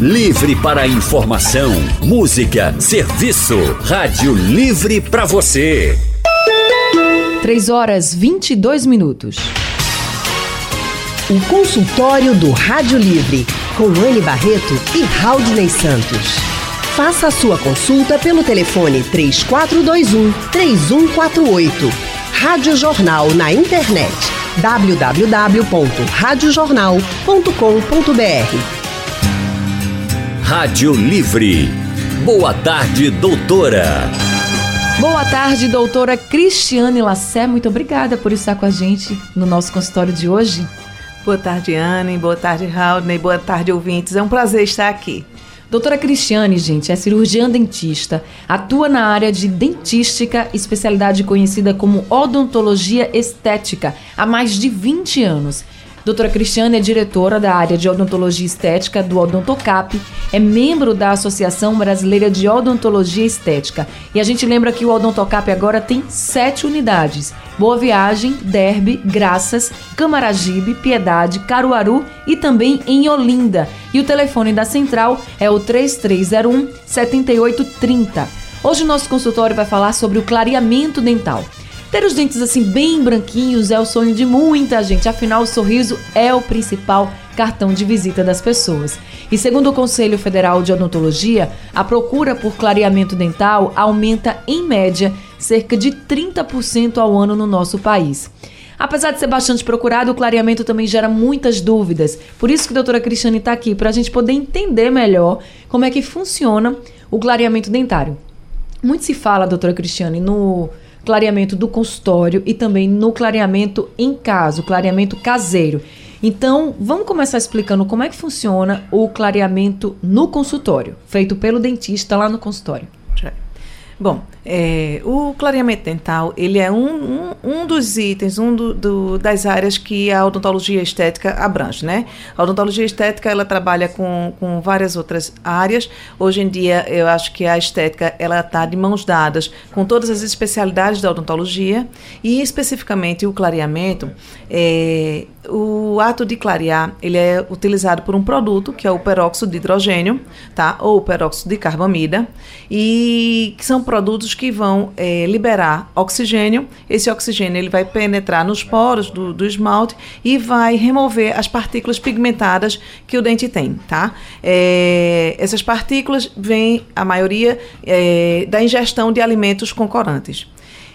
Livre para informação, música, serviço. Rádio Livre para você. 3 horas 22 minutos. O consultório do Rádio Livre, com Anne Barreto e Raudney Santos. Faça a sua consulta pelo telefone 3421 3148. Rádio Jornal na internet www.radiojornal.com.br. Rádio Livre. Boa tarde, doutora. Boa tarde, doutora Cristiane Lassé. Muito obrigada por estar com a gente no nosso consultório de hoje. Boa tarde, Anne. Boa tarde, Raudney. Boa tarde, ouvintes. É um prazer estar aqui. Doutora Cristiane, gente, é cirurgiã dentista, atua na área de dentística, especialidade conhecida como odontologia estética, há mais de 20 anos. Doutora Cristiane é diretora da área de odontologia estética do Odontocap, é membro da Associação Brasileira de Odontologia Estética. E a gente lembra que o Odontocap agora tem sete unidades: Boa Viagem, Derby, Graças, Camaragibe, Piedade, Caruaru e também em Olinda. E o telefone da central é o 3301 7830. Hoje o nosso consultório vai falar sobre o clareamento dental. Ter os dentes assim bem branquinhos é o sonho de muita gente, afinal o sorriso é o principal cartão de visita das pessoas. E segundo o Conselho Federal de Odontologia, a procura por clareamento dental aumenta em média cerca de 30% ao ano no nosso país. Apesar de ser bastante procurado, o clareamento também gera muitas dúvidas. Por isso que a doutora Cristiane está aqui, para a gente poder entender melhor como é que funciona o clareamento dentário. Muito se fala, doutora Cristiane, no clareamento do consultório e também no clareamento em casa, o clareamento caseiro. Então, vamos começar explicando como é que funciona o clareamento no consultório, feito pelo dentista lá no consultório. Bom, é, o clareamento dental ele é um, um, um dos itens, um do, do, das áreas que a odontologia estética abrange, né? A odontologia estética ela trabalha com, com várias outras áreas. Hoje em dia eu acho que a estética ela está de mãos dadas com todas as especialidades da odontologia e especificamente o clareamento. É, o ato de clarear ele é utilizado por um produto que é o peróxido de hidrogênio, tá? Ou o peróxido de carbamida e que são produtos que vão é, liberar oxigênio. Esse oxigênio ele vai penetrar nos poros do, do, esmalte e vai remover as partículas pigmentadas que o dente tem, tá? É, essas partículas vêm, a maioria, é, da ingestão de alimentos com corantes.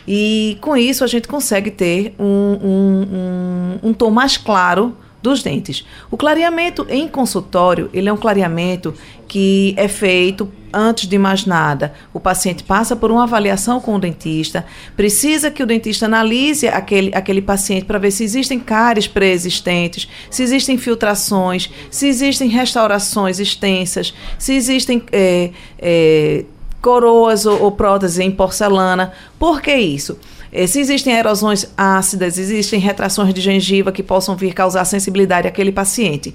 E com isso a gente consegue ter um, um, um, um tom mais claro dos dentes. O clareamento em consultório, ele é um clareamento que é feito antes de mais nada. O paciente passa por uma avaliação com o dentista, precisa que o dentista analise aquele, aquele paciente para ver se existem cáries pré-existentes, se existem filtrações, se existem restaurações extensas, se existem é, é, coroas ou, ou próteses em porcelana. Por que isso? É, se existem erosões ácidas, existem retrações de gengiva que possam vir causar sensibilidade àquele paciente.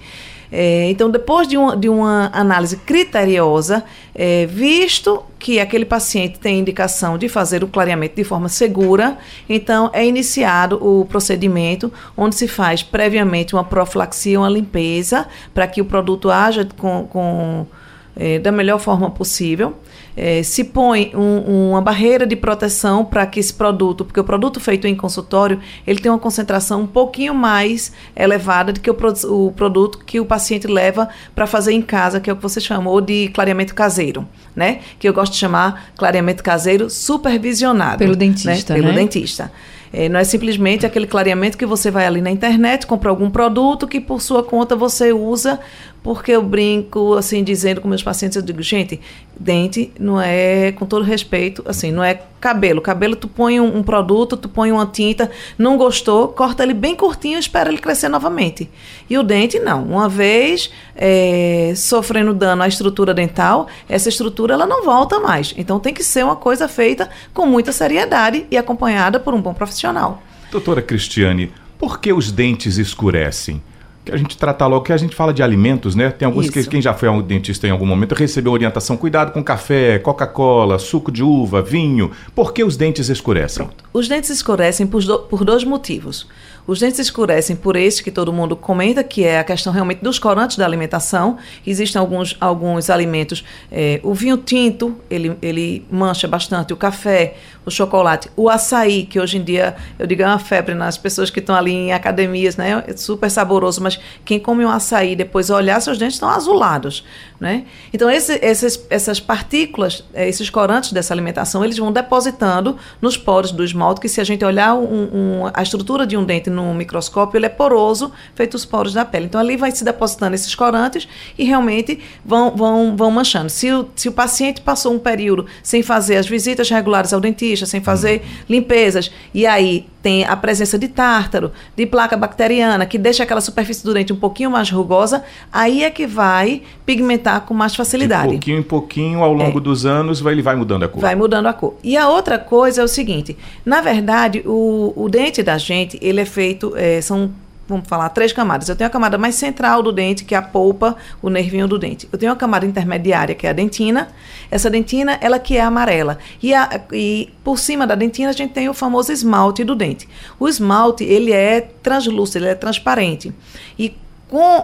É, então, depois de uma, de uma análise criteriosa, é, visto que aquele paciente tem indicação de fazer o clareamento de forma segura, então é iniciado o procedimento onde se faz previamente uma profilaxia, uma limpeza, para que o produto haja com, com é, da melhor forma possível é, se põe um, uma barreira de proteção para que esse produto, porque o produto feito em consultório, ele tem uma concentração um pouquinho mais elevada do que o, o produto que o paciente leva para fazer em casa, que é o que você chamou de clareamento caseiro, né? Que eu gosto de chamar clareamento caseiro supervisionado. Pelo dentista, né? Pelo né? dentista. É, não é simplesmente aquele clareamento que você vai ali na internet, compra algum produto que por sua conta você usa porque eu brinco, assim, dizendo com meus pacientes, eu digo, gente, dente não é, com todo respeito, assim, não é cabelo. Cabelo, tu põe um, um, produto, tu põe uma tinta, não gostou, corta ele bem curtinho e espera ele crescer novamente. E o dente, não. Uma vez é, sofrendo dano à estrutura dental, essa estrutura, ela não volta mais. Então, tem que ser uma coisa feita com muita seriedade e acompanhada por um bom profissional. Doutora Cristiane, por que os dentes escurecem? Que a gente trata logo, que a gente fala de alimentos, né? Tem alguns Isso. que quem já foi ao dentista em algum momento recebeu orientação, cuidado com café, Coca-Cola, suco de uva, vinho. Por que os dentes escurecem? Pronto. Os dentes escurecem por, do, por dois motivos. Os dentes escurecem por este que todo mundo comenta, que é a questão realmente dos corantes da alimentação. Existem alguns, alguns alimentos, é, o vinho tinto, ele, ele mancha bastante, o café, o chocolate, o açaí, que hoje em dia, eu digo, é uma febre nas pessoas que estão ali em academias, né? É super saboroso, mas quem come um açaí depois olhar, seus dentes estão azulados, né? Então, esse, esses, essas partículas, é, esses corantes dessa alimentação, eles vão depositando nos poros do esmalte, que se a gente olhar um, um, a estrutura de um dente microscópio, ele é poroso, feito os poros da pele. Então, ali vai se depositando esses corantes e realmente vão, vão, vão manchando. Se o, se o paciente passou um período sem fazer as visitas regulares ao dentista, dentista, sem fazer limpezas. E aí tem a presença de tártaro, de placa bacteriana, que deixa aquela superfície do dente um pouquinho mais rugosa, aí é que vai pigmentar com mais facilidade. De pouquinho em pouquinho, ao longo é. dos anos, vai, ele vai mudando a cor. Vai mudando a cor. E a outra coisa é o seguinte, na verdade, o, o dente da gente, ele é feito, é, são vamos falar, três camadas. Eu tenho a camada mais central do dente, que é a polpa, o nervinho do dente. Eu tenho a camada intermediária, que é a dentina. Essa dentina, ela que é amarela. E, a, e por cima da dentina, a gente tem o famoso esmalte do dente. O esmalte, ele é translúcido, ele é transparente. E com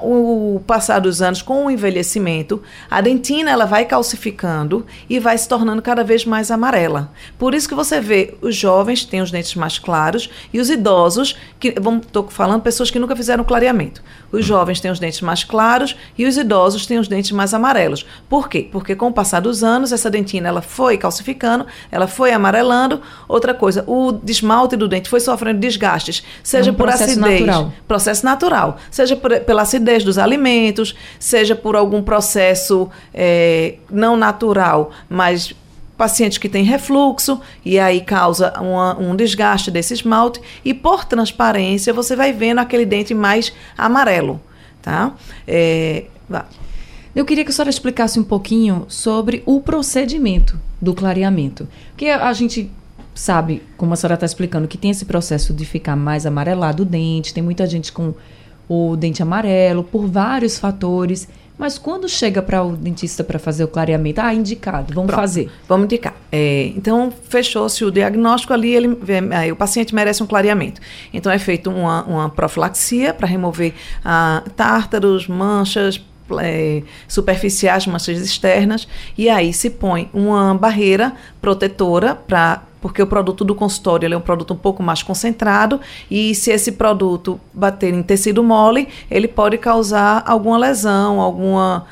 o passar dos anos, com o envelhecimento, a dentina ela vai calcificando e vai se tornando cada vez mais amarela. Por isso que você vê os jovens têm os dentes mais claros e os idosos, que estou falando pessoas que nunca fizeram clareamento. Os jovens têm os dentes mais claros e os idosos têm os dentes mais amarelos. Por quê? Porque com o passar dos anos essa dentina ela foi calcificando, ela foi amarelando. Outra coisa, o esmalte do dente foi sofrendo desgastes, seja é um por acidez, natural. processo natural, seja por, pela acidez dos alimentos, seja por algum processo é, não natural, mas pacientes que têm refluxo e aí causa uma, um desgaste desse esmalte e por transparência você vai vendo aquele dente mais amarelo, tá? É, Eu queria que a senhora explicasse um pouquinho sobre o procedimento do clareamento, porque a gente sabe, como a senhora está explicando, que tem esse processo de ficar mais amarelado o dente, tem muita gente com o dente amarelo, por vários fatores. Mas quando chega para o dentista para fazer o clareamento, ah, indicado, vamos Pronto, fazer. Vamos indicar. É, então, fechou-se o diagnóstico ali, ele, aí, o paciente merece um clareamento. Então, é feito uma, uma profilaxia para remover ah, tártaros, manchas, é, superficiais, manchas externas, e aí se põe uma barreira protetora para porque o produto do consultório é um produto um pouco mais concentrado e se esse produto bater em tecido mole, ele pode causar alguma lesão, alguma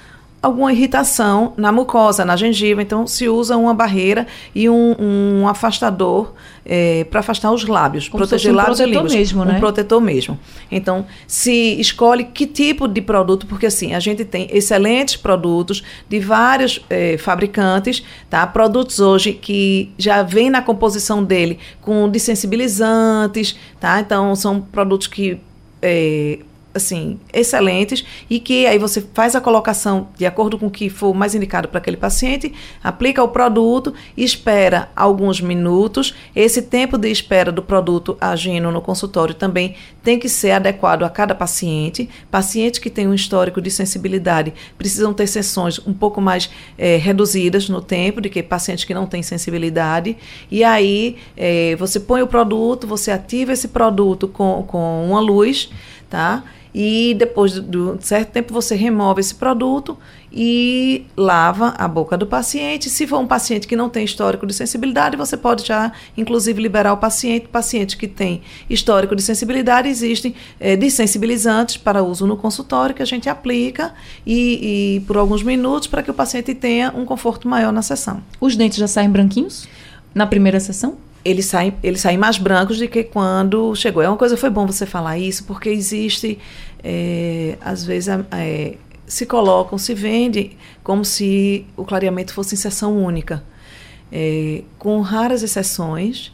alguma irritação na mucosa, na gengiva. Então, se usa uma barreira e um, um afastador é, para afastar os lábios, Como proteger um lábios e línguas. Mesmo, né? Um protetor mesmo. Então, se escolhe que tipo de produto, porque assim, a gente tem excelentes produtos de vários é, fabricantes, tá? Produtos hoje que já vem na composição dele com desensibilizantes, tá? Então, são produtos que é, assim, excelentes e que aí você faz a colocação de acordo com o que for mais indicado para aquele paciente, aplica o produto, espera alguns minutos. Esse tempo de espera do produto agindo no consultório também tem que ser adequado a cada paciente. Pacientes que têm um histórico de sensibilidade precisam ter sessões um pouco mais é, reduzidas no tempo do que pacientes que não têm sensibilidade. E aí é, você põe o produto, você ativa esse produto com, com uma luz, tá? E depois de um certo tempo você remove esse produto e lava a boca do paciente. Se for um paciente que não tem histórico de sensibilidade, você pode já, inclusive, liberar o paciente. Paciente que tem histórico de sensibilidade, existem é, desensibilizantes para uso no consultório que a gente aplica e, e por alguns minutos para que o paciente tenha um conforto maior na sessão. Os dentes já saem branquinhos na primeira sessão? Eles saem, eles saem mais brancos do que quando chegou. É uma coisa, foi bom você falar isso, porque existe, é, às vezes, é, se colocam, se vende como se o clareamento fosse em sessão única. É, com raras exceções,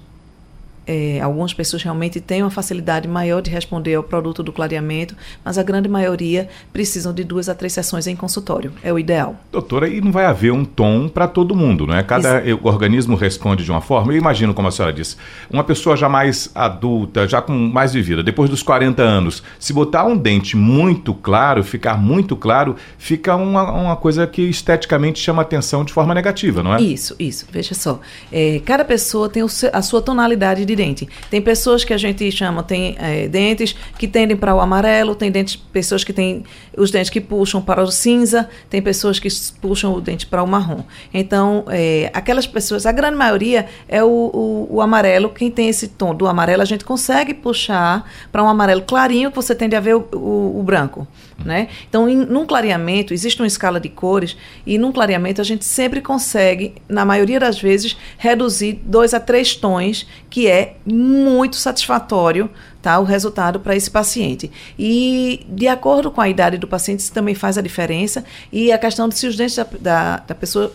é, algumas pessoas realmente têm uma facilidade maior de responder ao produto do clareamento, mas a grande maioria precisam de duas a três sessões em consultório. É o ideal. Doutora, e não vai haver um tom para todo mundo, não é? Cada Isso. organismo responde de uma forma. Eu imagino, como a senhora disse, uma pessoa já mais adulta, já com mais vivida, depois dos 40 anos, se botar um dente muito claro, ficar muito claro, fica uma, uma coisa que esteticamente chama atenção de forma negativa, não é? Isso, isso. Veja só. É, cada pessoa tem o, a sua tonalidade de dente. Tem pessoas que a gente chama, tem é, dentes que tendem para o amarelo, tem dentes, pessoas que têm os dentes que puxam para o cinza, tem pessoas que puxam o dente para o marrom. Então, é, aquelas pessoas, a grande maioria é o, o, o, amarelo. Quem tem esse tom do amarelo, a gente consegue puxar para um amarelo clarinho que você tende a ver o, o branco. Né? Então, em, num clareamento, existe uma escala de cores, e num clareamento a gente sempre consegue, na maioria das vezes, reduzir dois a três tons, que é muito satisfatório tá, o resultado para esse paciente. E, de acordo com a idade do paciente, isso também faz a diferença, e a questão de se os dentes da, da, da pessoa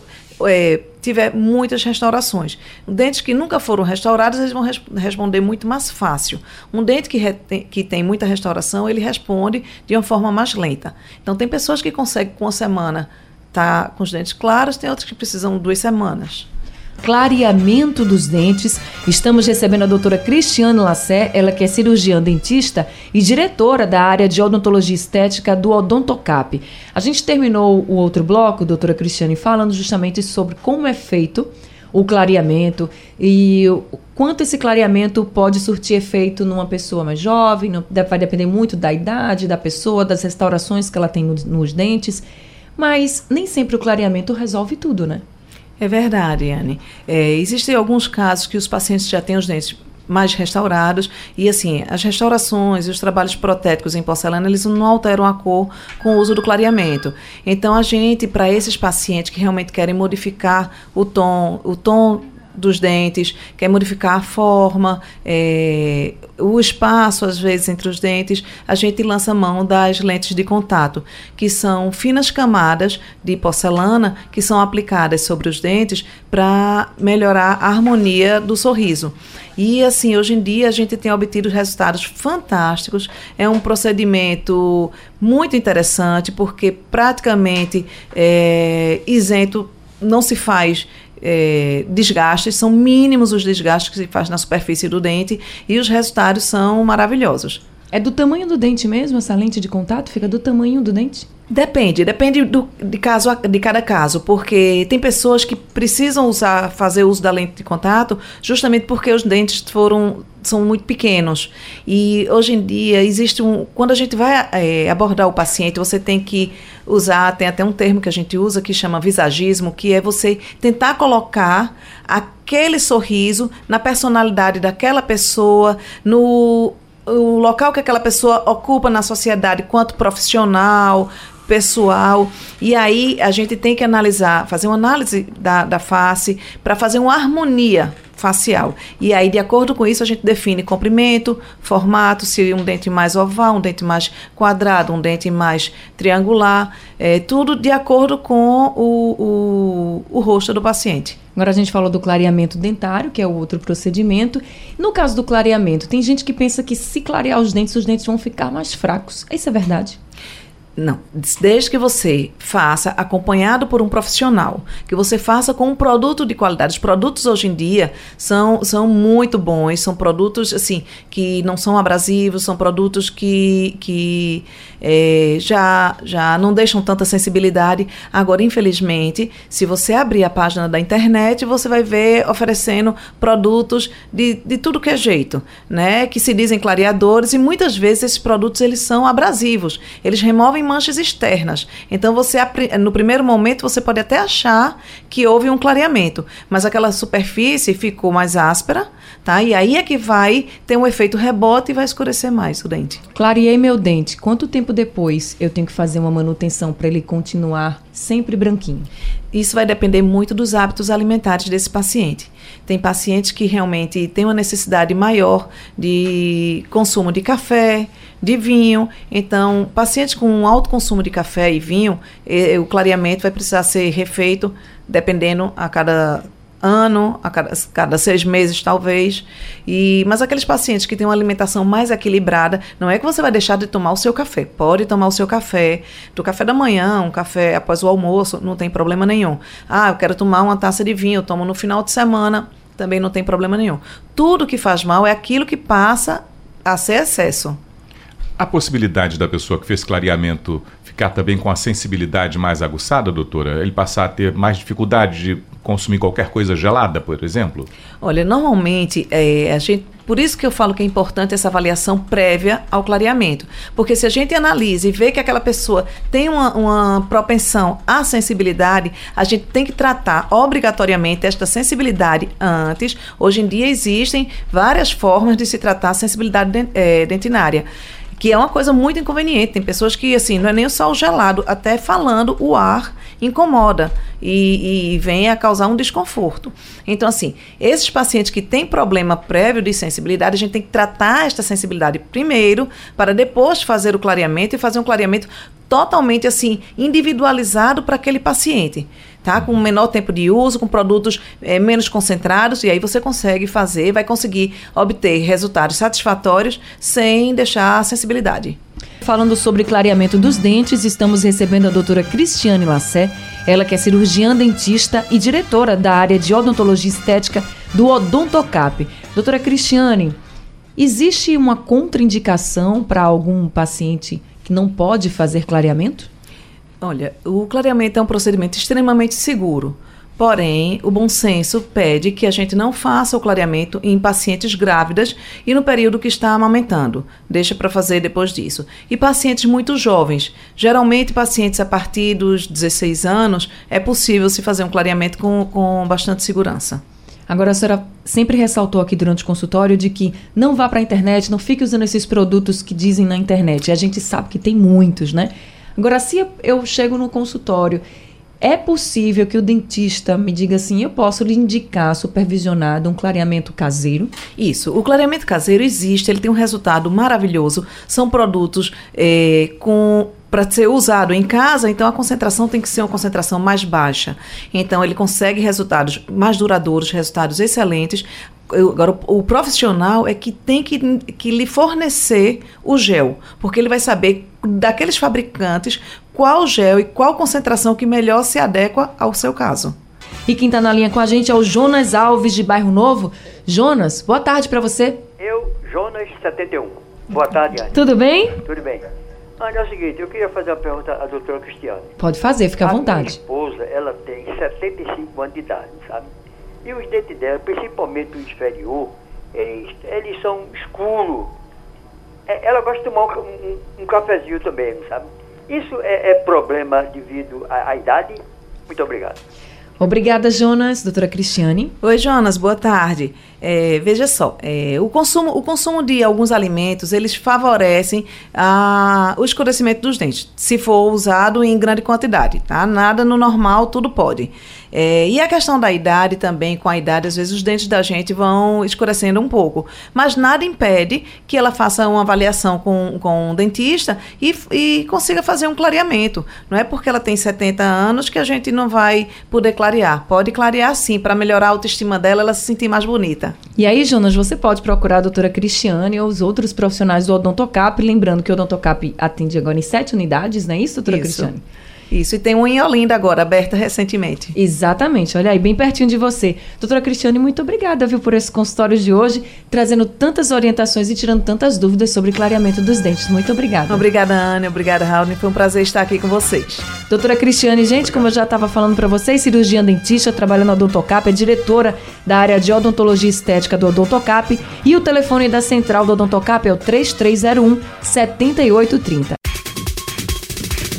é, tiver muitas restaurações. Dentes que nunca foram restaurados, eles vão res responder muito mais fácil. Um dente que, que tem muita restauração, ele responde de uma forma mais lenta. Então, tem pessoas que conseguem com uma semana estar tá com os dentes claros, tem outras que precisam duas semanas clareamento dos dentes. Estamos recebendo a doutora Cristiane Lassé, ela que é cirurgiã dentista e diretora da área de odontologia estética do Odontocap. A gente terminou o outro bloco, doutora Cristiane, falando justamente sobre como é feito o clareamento e quanto esse clareamento pode surtir efeito numa pessoa mais jovem, vai depender muito da idade da pessoa, das restaurações que ela tem nos, nos dentes, mas nem sempre o clareamento resolve tudo, né? É verdade, Anne. É, existem alguns casos que os pacientes já têm os dentes mais restaurados e assim as restaurações e os trabalhos protéticos em porcelana eles não alteram a cor com o uso do clareamento então a gente para esses pacientes que realmente querem modificar o tom o tom dos dentes, quer modificar a forma, é, o espaço, às vezes, entre os dentes, a gente lança mão das lentes de contato, que são finas camadas de porcelana que são aplicadas sobre os dentes para melhorar a harmonia do sorriso. E assim, hoje em dia a gente tem obtido resultados fantásticos. É um procedimento muito interessante, porque praticamente é, isento não se faz é, desgastes, são mínimos os desgastes que se faz na superfície do dente e os resultados são maravilhosos. É do tamanho do dente mesmo essa lente de contato? Fica do tamanho do dente? Depende, depende do, de, caso, de cada caso, porque tem pessoas que precisam usar, fazer uso da lente de contato justamente porque os dentes foram são muito pequenos. E hoje em dia existe um. Quando a gente vai é, abordar o paciente, você tem que usar, tem até um termo que a gente usa que chama visagismo, que é você tentar colocar aquele sorriso na personalidade daquela pessoa, no o local que aquela pessoa ocupa na sociedade quanto profissional, pessoal. E aí a gente tem que analisar, fazer uma análise da, da face para fazer uma harmonia facial. E aí, de acordo com isso, a gente define comprimento, formato, se um dente mais oval, um dente mais quadrado, um dente mais triangular, é, tudo de acordo com o, o, o rosto do paciente. Agora a gente falou do clareamento dentário, que é o outro procedimento. No caso do clareamento, tem gente que pensa que se clarear os dentes, os dentes vão ficar mais fracos. Isso é verdade? Não, desde que você faça acompanhado por um profissional, que você faça com um produto de qualidade. Os produtos hoje em dia são, são muito bons, são produtos assim que não são abrasivos, são produtos que, que é, já, já não deixam tanta sensibilidade. Agora, infelizmente, se você abrir a página da internet, você vai ver oferecendo produtos de, de tudo que é jeito, né? Que se dizem clareadores e muitas vezes esses produtos eles são abrasivos, eles removem manchas externas. Então você no primeiro momento você pode até achar que houve um clareamento, mas aquela superfície ficou mais áspera, tá? E aí é que vai ter um efeito rebote e vai escurecer mais o dente. Clareei meu dente. Quanto tempo depois eu tenho que fazer uma manutenção para ele continuar sempre branquinho? Isso vai depender muito dos hábitos alimentares desse paciente. Tem pacientes que realmente têm uma necessidade maior de consumo de café, de vinho. Então, pacientes com alto consumo de café e vinho, o clareamento vai precisar ser refeito dependendo a cada ano, a cada, cada, seis meses talvez. E mas aqueles pacientes que têm uma alimentação mais equilibrada, não é que você vai deixar de tomar o seu café. Pode tomar o seu café, do café da manhã, um café após o almoço, não tem problema nenhum. Ah, eu quero tomar uma taça de vinho, eu tomo no final de semana, também não tem problema nenhum. Tudo que faz mal é aquilo que passa a ser excesso. A possibilidade da pessoa que fez clareamento ficar também com a sensibilidade mais aguçada, doutora? Ele passar a ter mais dificuldade de consumir qualquer coisa gelada, por exemplo? Olha, normalmente é, a gente por isso que eu falo que é importante essa avaliação prévia ao clareamento. Porque se a gente analisa e vê que aquela pessoa tem uma, uma, propensão à sensibilidade, a gente tem que tratar obrigatoriamente esta sensibilidade antes. Hoje em dia existem várias formas de se tratar a sensibilidade é, dentinária que é uma coisa muito inconveniente. Tem pessoas que, assim, não é nem o sal gelado, até falando o ar incomoda e, e vem a causar um desconforto. Então, assim, esses pacientes que têm problema prévio de sensibilidade, a gente tem que tratar esta sensibilidade primeiro, para depois fazer o clareamento e fazer um clareamento totalmente assim individualizado para aquele paciente, tá? Com menor tempo de uso, com produtos é, menos concentrados e aí você consegue fazer, vai conseguir obter resultados satisfatórios sem deixar a sensibilidade. Falando sobre clareamento dos dentes, estamos recebendo a doutora Cristiane Lassé, ela que é cirurgiã dentista e diretora da área de odontologia estética do Odontocap. Doutora Cristiane, existe uma contraindicação para algum paciente que não pode fazer clareamento? Olha, o clareamento é um procedimento extremamente seguro. Porém, o bom senso pede que a gente não faça o clareamento em pacientes grávidas e no período que está amamentando. Deixa para fazer depois disso. E pacientes muito jovens. Geralmente, pacientes a partir dos 16 anos, é possível se fazer um clareamento com, com bastante segurança. Agora, a senhora sempre ressaltou aqui durante o consultório de que não vá para a internet, não fique usando esses produtos que dizem na internet. A gente sabe que tem muitos, né? Agora, se eu chego no consultório é possível que o dentista me diga assim: eu posso lhe indicar supervisionado um clareamento caseiro? Isso. O clareamento caseiro existe, ele tem um resultado maravilhoso. São produtos é, com para ser usado em casa, então a concentração tem que ser uma concentração mais baixa. Então ele consegue resultados mais duradouros, resultados excelentes. Eu, agora, o, o, profissional é que tem que, que lhe fornecer o gel, porque ele vai saber daqueles fabricantes qual gel e qual concentração que melhor se adequa ao seu caso. E quem está na linha com a gente é o Jonas Alves de Bairro Novo. Jonas, boa tarde para você. Eu, Jonas 71. Boa tarde, Ana. Tudo bem? Tudo bem. Ana, é o seguinte, eu queria fazer uma pergunta à doutora Cristiane. Pode fazer, fica à vontade. Minha esposa, ela tem 75 anos de idade, sabe? E os dentes dela, principalmente o inferior, eles, eles são escuros. É, ela gosta de tomar um, um, um cafezinho também, sabe? Isso é, é problema devido à, à idade? Muito obrigado. Obrigada, Jonas. Doutora Cristiane. Oi, Jonas. Boa tarde. É, veja só, é, o, consumo, o consumo de alguns alimentos, eles favorecem a, o escurecimento dos dentes, se for usado em grande quantidade, tá? Nada no normal, tudo pode. É, e a questão da idade também, com a idade, às vezes os dentes da gente vão escurecendo um pouco. Mas nada impede que ela faça uma avaliação com, com um dentista e, e consiga fazer um clareamento. Não é porque ela tem 70 anos que a gente não vai poder clarear. Pode clarear sim, para melhorar a autoestima dela, ela se sentir mais bonita. E aí, Jonas, você pode procurar a doutora Cristiane ou os outros profissionais do Odontocap, lembrando que o Odontocap atende agora em sete unidades, não é isso, doutora isso. Cristiane? Isso, e tem uma em Olinda agora, aberta recentemente. Exatamente, olha aí, bem pertinho de você. Doutora Cristiane, muito obrigada, viu, por esse consultório de hoje, trazendo tantas orientações e tirando tantas dúvidas sobre clareamento dos dentes. Muito obrigada. Obrigada, Ana, obrigada, Raul. Foi um prazer estar aqui com vocês. Doutora Cristiane, gente, como eu já estava falando para vocês, cirurgiã dentista, trabalha no Odontocap, é diretora da área de odontologia estética do Odontocap e o telefone da central do Odontocap é o 3301 7830.